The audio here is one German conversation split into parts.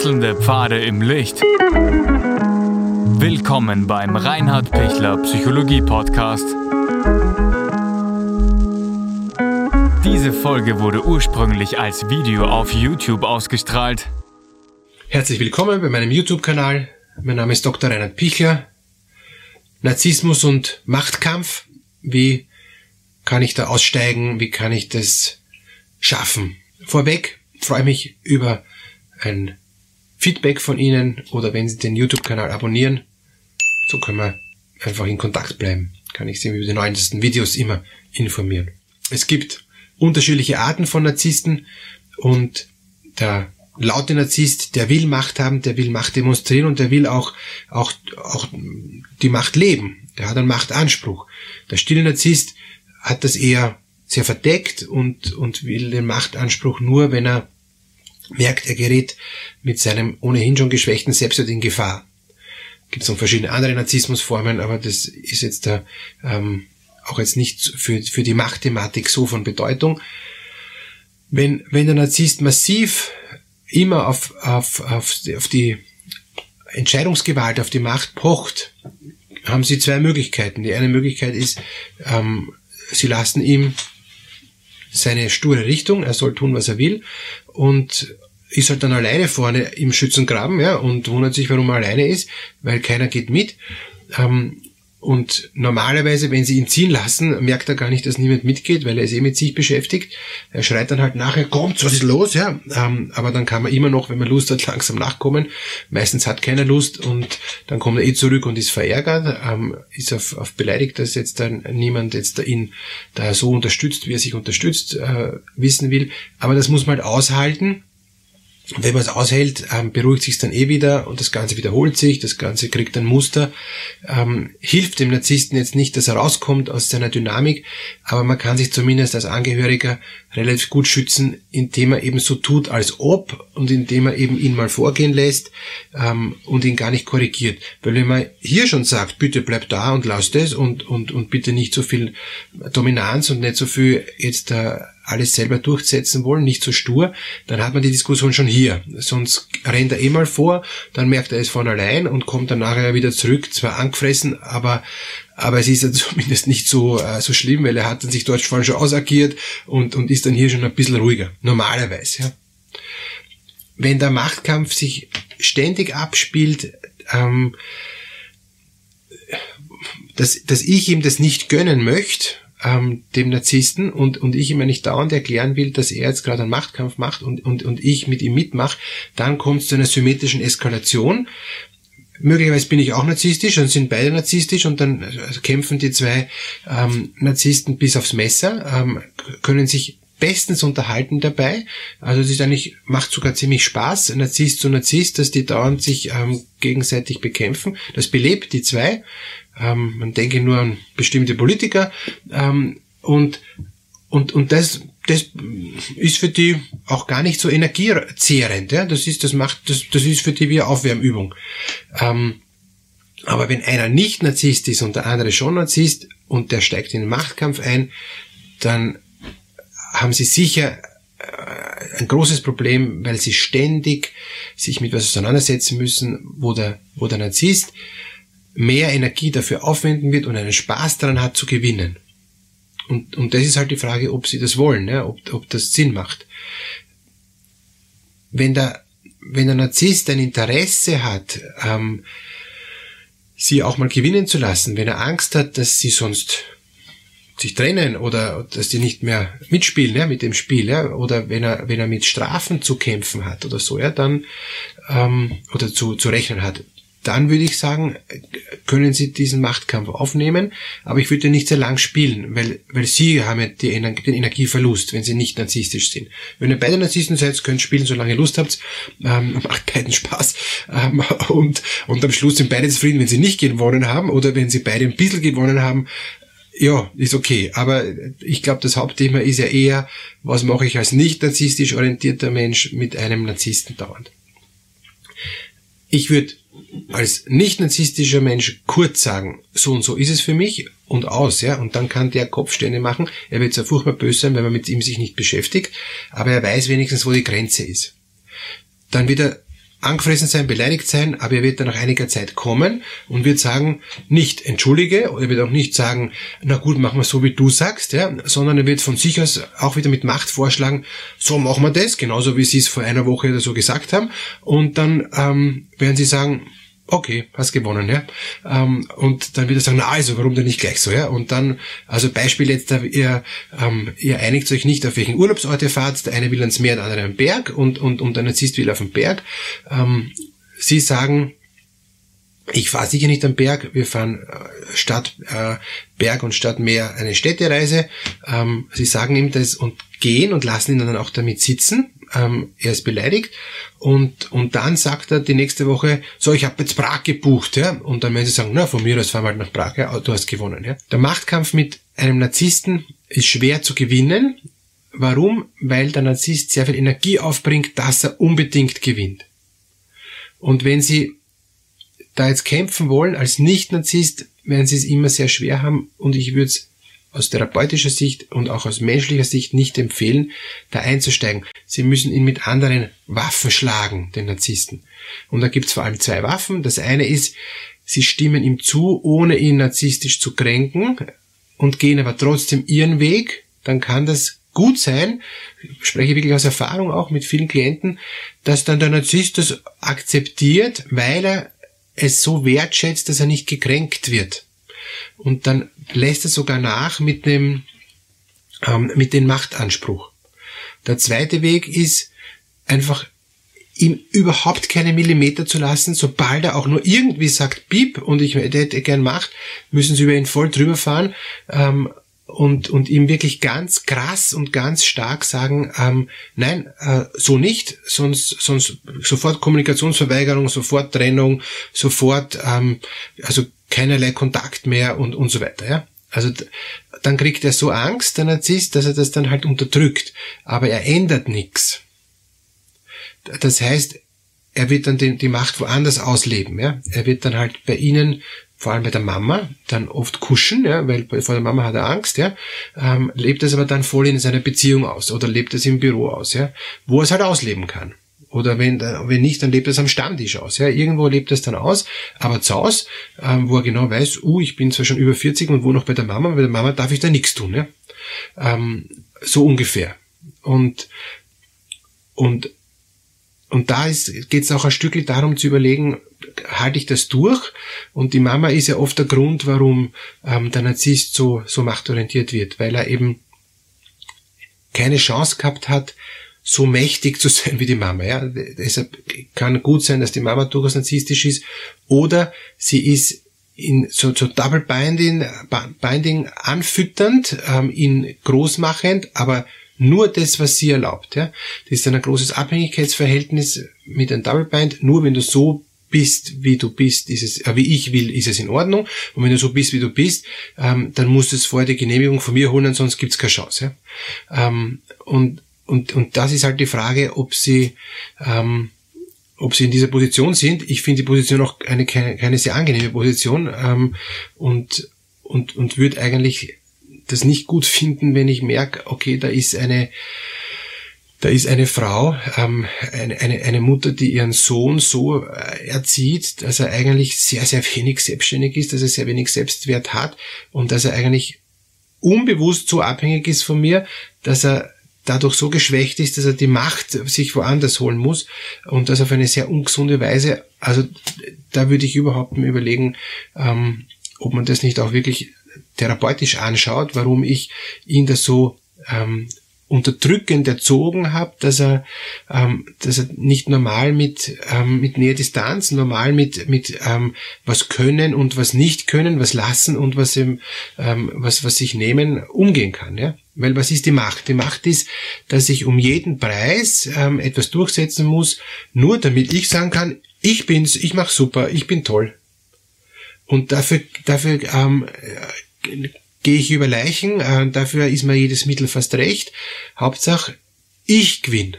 Wechselnde Pfade im Licht. Willkommen beim Reinhard Pichler Psychologie Podcast. Diese Folge wurde ursprünglich als Video auf YouTube ausgestrahlt. Herzlich willkommen bei meinem YouTube-Kanal. Mein Name ist Dr. Reinhard Pichler. Narzissmus und Machtkampf. Wie kann ich da aussteigen? Wie kann ich das schaffen? Vorweg freue ich mich über ein Feedback von Ihnen oder wenn Sie den YouTube-Kanal abonnieren. So können wir einfach in Kontakt bleiben. Kann ich Sie über die neuesten Videos immer informieren. Es gibt unterschiedliche Arten von Narzissten und der laute Narzisst, der will Macht haben, der will Macht demonstrieren und der will auch, auch, auch die Macht leben. Der hat einen Machtanspruch. Der stille Narzisst hat das eher sehr verdeckt und, und will den Machtanspruch nur, wenn er merkt, er gerät mit seinem ohnehin schon geschwächten Selbstwert in Gefahr. Gibt es noch verschiedene andere Narzissmusformen, aber das ist jetzt da, ähm, auch jetzt nicht für, für die Machtthematik so von Bedeutung. Wenn, wenn der Narzisst massiv immer auf, auf, auf, auf die Entscheidungsgewalt, auf die Macht pocht, haben sie zwei Möglichkeiten. Die eine Möglichkeit ist, ähm, sie lassen ihm seine sture Richtung, er soll tun, was er will und ist halt dann alleine vorne im Schützengraben ja, und wundert sich, warum er alleine ist, weil keiner geht mit. Ähm, und normalerweise, wenn sie ihn ziehen lassen, merkt er gar nicht, dass niemand mitgeht, weil er ist eh mit sich beschäftigt. Er schreit dann halt nachher, kommt, was ist los? Ja, ähm, aber dann kann man immer noch, wenn man Lust hat, langsam nachkommen. Meistens hat keiner Lust und dann kommt er eh zurück und ist verärgert, ähm, ist auf, auf beleidigt, dass jetzt dann niemand jetzt da ihn da so unterstützt, wie er sich unterstützt, äh, wissen will. Aber das muss man halt aushalten wenn man es aushält, ähm, beruhigt sich dann eh wieder und das Ganze wiederholt sich, das Ganze kriegt ein Muster, ähm, hilft dem Narzissten jetzt nicht, dass er rauskommt aus seiner Dynamik, aber man kann sich zumindest als Angehöriger relativ gut schützen, indem er eben so tut, als ob und indem er eben ihn mal vorgehen lässt ähm, und ihn gar nicht korrigiert. Weil wenn man hier schon sagt, bitte bleib da und lass das und, und, und bitte nicht so viel Dominanz und nicht so viel jetzt äh, alles selber durchsetzen wollen, nicht so stur, dann hat man die Diskussion schon hier. Sonst rennt er eh mal vor, dann merkt er es von allein und kommt dann nachher wieder zurück, zwar angefressen, aber aber es ist ja zumindest nicht so, äh, so schlimm, weil er hat dann sich dort vorhin schon ausagiert und, und ist dann hier schon ein bisschen ruhiger. Normalerweise, ja. Wenn der Machtkampf sich ständig abspielt, ähm, dass, dass ich ihm das nicht gönnen möchte, ähm, dem Narzissten und, und ich ihm nicht dauernd erklären will, dass er jetzt gerade einen Machtkampf macht und, und, und ich mit ihm mitmache, dann kommt es zu einer symmetrischen Eskalation. Möglicherweise bin ich auch narzisstisch und sind beide narzisstisch und dann kämpfen die zwei ähm, Narzissten bis aufs Messer, ähm, können sich bestens unterhalten dabei. Also es ist eigentlich, macht sogar ziemlich Spaß, Narzisst zu Narzisst, dass die dauernd sich ähm, gegenseitig bekämpfen. Das belebt die zwei. Ähm, man denke nur an bestimmte Politiker. Ähm, und, und, und das, das ist für die auch gar nicht so energiezehrend. Ja? Das ist, das macht, das, das ist für die wie Aufwärmübung. Ähm, aber wenn einer nicht Narzisst ist und der andere schon Narzisst und der steigt in den Machtkampf ein, dann haben sie sicher äh, ein großes Problem, weil sie ständig sich mit was auseinandersetzen müssen, wo der, wo der Narzisst mehr Energie dafür aufwenden wird und einen Spaß daran hat zu gewinnen. Und, und das ist halt die Frage, ob sie das wollen, ja, ob, ob das Sinn macht. Wenn der, wenn der Narzisst ein Interesse hat, ähm, sie auch mal gewinnen zu lassen, wenn er Angst hat, dass sie sonst sich trennen oder dass die nicht mehr mitspielen ja, mit dem Spiel, ja, oder wenn er wenn er mit Strafen zu kämpfen hat oder so, ja, dann ähm, oder zu zu rechnen hat, dann würde ich sagen, können Sie diesen Machtkampf aufnehmen, aber ich würde nicht sehr lang spielen, weil, weil Sie haben ja die, den Energieverlust, wenn Sie nicht narzisstisch sind. Wenn ihr beide Narzissten seid, könnt ihr spielen, solange ihr Lust habt, ähm, macht beiden Spaß ähm, und, und am Schluss sind beide zufrieden, wenn sie nicht gewonnen haben oder wenn sie beide ein bisschen gewonnen haben, ja, ist okay. Aber ich glaube, das Hauptthema ist ja eher, was mache ich als nicht narzisstisch orientierter Mensch mit einem Narzissten dauernd. Ich würde als nicht narzisstischer Mensch kurz sagen, so und so ist es für mich und aus, ja, und dann kann der Kopfstände machen. Er wird zwar furchtbar böse sein, wenn man mit ihm sich nicht beschäftigt, aber er weiß wenigstens, wo die Grenze ist. Dann wieder angefressen sein, beleidigt sein, aber er wird dann nach einiger Zeit kommen und wird sagen, nicht entschuldige, oder er wird auch nicht sagen, na gut, machen wir so, wie du sagst, ja, sondern er wird von sich aus auch wieder mit Macht vorschlagen, so machen wir das, genauso wie sie es vor einer Woche oder so gesagt haben, und dann ähm, werden sie sagen, okay, hast gewonnen, ja. Ähm, und dann wird er sagen, na also, warum denn nicht gleich so, ja? Und dann, also Beispiel jetzt, ihr, ähm, ihr einigt euch nicht, auf welchen Urlaubsort ihr fahrt, der eine will ans Meer, der andere am Berg und, und, und der Narzisst will auf den Berg. Ähm, sie sagen, ich fahre sicher nicht am Berg, wir fahren äh, Stadt, äh, Berg und Stadt Meer eine Städtereise. Ähm, sie sagen ihm das und gehen und lassen ihn dann auch damit sitzen ähm, er ist beleidigt und, und dann sagt er die nächste Woche, so, ich habe jetzt Prag gebucht, ja, und dann werden sie sagen, na, von mir aus fahren wir halt nach Prag, ja, du hast gewonnen, ja. Der Machtkampf mit einem Narzissten ist schwer zu gewinnen. Warum? Weil der Narzisst sehr viel Energie aufbringt, dass er unbedingt gewinnt. Und wenn Sie da jetzt kämpfen wollen als Nicht-Narzisst, werden Sie es immer sehr schwer haben und ich würde es aus therapeutischer Sicht und auch aus menschlicher Sicht nicht empfehlen, da einzusteigen. Sie müssen ihn mit anderen Waffen schlagen, den Narzissten. Und da gibt's vor allem zwei Waffen. Das eine ist, sie stimmen ihm zu, ohne ihn narzisstisch zu kränken und gehen aber trotzdem ihren Weg. Dann kann das gut sein, ich spreche wirklich aus Erfahrung auch mit vielen Klienten, dass dann der Narzisst das akzeptiert, weil er es so wertschätzt, dass er nicht gekränkt wird und dann lässt er sogar nach mit dem, ähm, mit dem Machtanspruch. Der zweite Weg ist einfach ihm überhaupt keine Millimeter zu lassen, sobald er auch nur irgendwie sagt Piep und ich hätte gern Macht, müssen sie über ihn voll drüber fahren ähm, und, und ihm wirklich ganz krass und ganz stark sagen, ähm, nein, äh, so nicht, sonst, sonst sofort Kommunikationsverweigerung, sofort Trennung, sofort, ähm, also keinerlei Kontakt mehr und, und so weiter, ja. Also dann kriegt er so Angst, der Narzisst, dass er das dann halt unterdrückt. Aber er ändert nichts. Das heißt, er wird dann die, die Macht woanders ausleben. Ja? Er wird dann halt bei ihnen, vor allem bei der Mama, dann oft kuschen, ja? weil vor der Mama hat er Angst, ja? Ähm, lebt es aber dann voll in seiner Beziehung aus oder lebt es im Büro aus, ja? wo er es halt ausleben kann. Oder wenn, wenn nicht, dann lebt es am Stammtisch aus. Ja, irgendwo lebt es dann aus, aber zu Hause, ähm, wo er genau weiß, uh, ich bin zwar schon über 40 und wohne noch bei der Mama, bei der Mama darf ich da nichts tun. Ja? Ähm, so ungefähr. Und, und, und da geht es auch ein Stückchen darum zu überlegen, halte ich das durch? Und die Mama ist ja oft der Grund, warum ähm, der Narzisst so, so machtorientiert wird, weil er eben keine Chance gehabt hat, so mächtig zu sein wie die Mama. Ja? Deshalb kann gut sein, dass die Mama durchaus narzisstisch ist oder sie ist in so, so Double Binding, Binding anfütternd, ähm, ihn großmachend, aber nur das, was sie erlaubt. Ja? Das ist ein großes Abhängigkeitsverhältnis mit einem Double Bind. Nur wenn du so bist, wie du bist, ist es, äh, wie ich will, ist es in Ordnung. Und wenn du so bist, wie du bist, ähm, dann musst du es vorher die Genehmigung von mir holen, sonst gibt's keine Chance. Ja? Ähm, und und, und das ist halt die Frage, ob sie, ähm, ob sie in dieser Position sind. Ich finde die Position auch eine, keine, keine sehr angenehme Position ähm, und, und, und würde eigentlich das nicht gut finden, wenn ich merke, okay, da ist eine, da ist eine Frau, ähm, eine, eine, eine Mutter, die ihren Sohn so äh, erzieht, dass er eigentlich sehr, sehr wenig selbstständig ist, dass er sehr wenig Selbstwert hat und dass er eigentlich unbewusst so abhängig ist von mir, dass er dadurch so geschwächt ist, dass er die Macht sich woanders holen muss und das auf eine sehr ungesunde Weise. Also da würde ich überhaupt mal überlegen, ähm, ob man das nicht auch wirklich therapeutisch anschaut, warum ich ihn das so ähm, unterdrückend erzogen habe, dass er, ähm, dass er nicht normal mit, ähm, mit Näherdistanz, normal mit, mit ähm, was können und was nicht können, was lassen und was, im, ähm, was, was sich nehmen, umgehen kann. Ja? Weil was ist die Macht? Die Macht ist, dass ich um jeden Preis ähm, etwas durchsetzen muss, nur damit ich sagen kann, ich bin's, ich mach super, ich bin toll. Und dafür, dafür ähm, gehe ich über Leichen, äh, dafür ist mir jedes Mittel fast recht. Hauptsache, ich gewinne.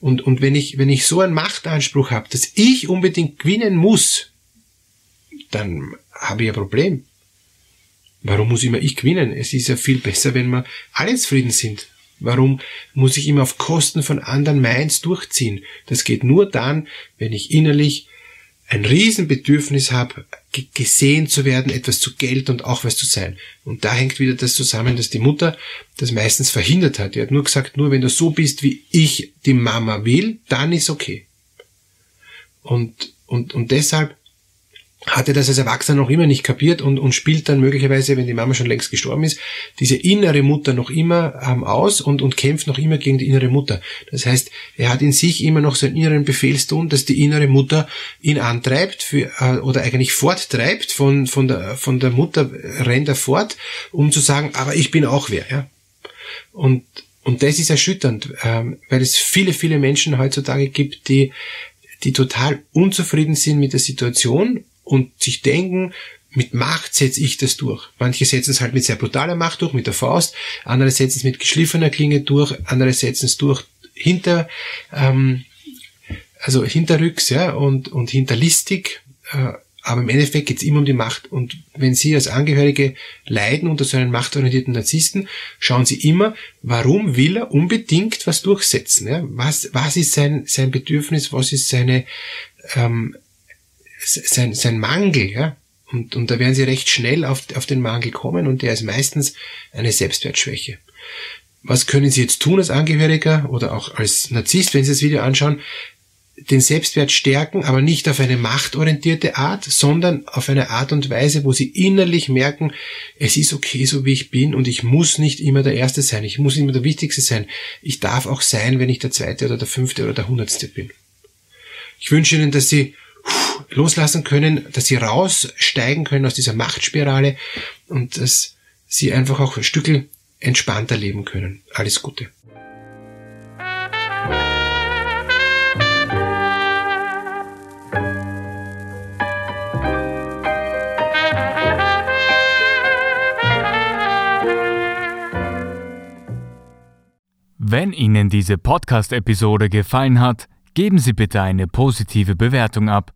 Und, und wenn ich, wenn ich so einen Machtanspruch habe, dass ich unbedingt gewinnen muss, dann habe ich ein Problem. Warum muss immer ich gewinnen? Es ist ja viel besser, wenn wir alle zufrieden sind. Warum muss ich immer auf Kosten von anderen meins durchziehen? Das geht nur dann, wenn ich innerlich ein Riesenbedürfnis habe, gesehen zu werden, etwas zu Geld und auch was zu sein. Und da hängt wieder das zusammen, dass die Mutter das meistens verhindert hat. Die hat nur gesagt, nur wenn du so bist, wie ich die Mama will, dann ist okay. Und, und, und deshalb hat er das als Erwachsener noch immer nicht kapiert und, und spielt dann möglicherweise, wenn die Mama schon längst gestorben ist, diese innere Mutter noch immer ähm, aus und, und kämpft noch immer gegen die innere Mutter. Das heißt, er hat in sich immer noch seinen inneren Befehlston, dass die innere Mutter ihn antreibt für, äh, oder eigentlich forttreibt von, von, der, von der Mutter, rennt er fort, um zu sagen, aber ich bin auch wer. Ja? Und, und das ist erschütternd, ähm, weil es viele, viele Menschen heutzutage gibt, die die total unzufrieden sind mit der Situation und sich denken, mit Macht setze ich das durch. Manche setzen es halt mit sehr brutaler Macht durch, mit der Faust, andere setzen es mit geschliffener Klinge durch, andere setzen es durch hinter, ähm, also hinterrücks, ja, und, und hinterlistig, äh, aber im Endeffekt geht es immer um die Macht. Und wenn Sie als Angehörige leiden unter so einem machtorientierten Narzissten, schauen Sie immer, warum will er unbedingt was durchsetzen? Ja? Was, was ist sein, sein Bedürfnis? Was ist seine ähm, sein, sein Mangel, ja. Und, und da werden sie recht schnell auf, auf den Mangel kommen und der ist meistens eine Selbstwertschwäche. Was können Sie jetzt tun als Angehöriger oder auch als Narzisst, wenn Sie das Video anschauen? Den Selbstwert stärken, aber nicht auf eine machtorientierte Art, sondern auf eine Art und Weise, wo Sie innerlich merken, es ist okay, so wie ich bin und ich muss nicht immer der Erste sein, ich muss nicht immer der Wichtigste sein. Ich darf auch sein, wenn ich der Zweite oder der Fünfte oder der Hundertste bin. Ich wünsche Ihnen, dass Sie loslassen können, dass sie raussteigen können aus dieser Machtspirale und dass sie einfach auch ein Stückel entspannter leben können. Alles Gute. Wenn Ihnen diese Podcast-Episode gefallen hat, geben Sie bitte eine positive Bewertung ab.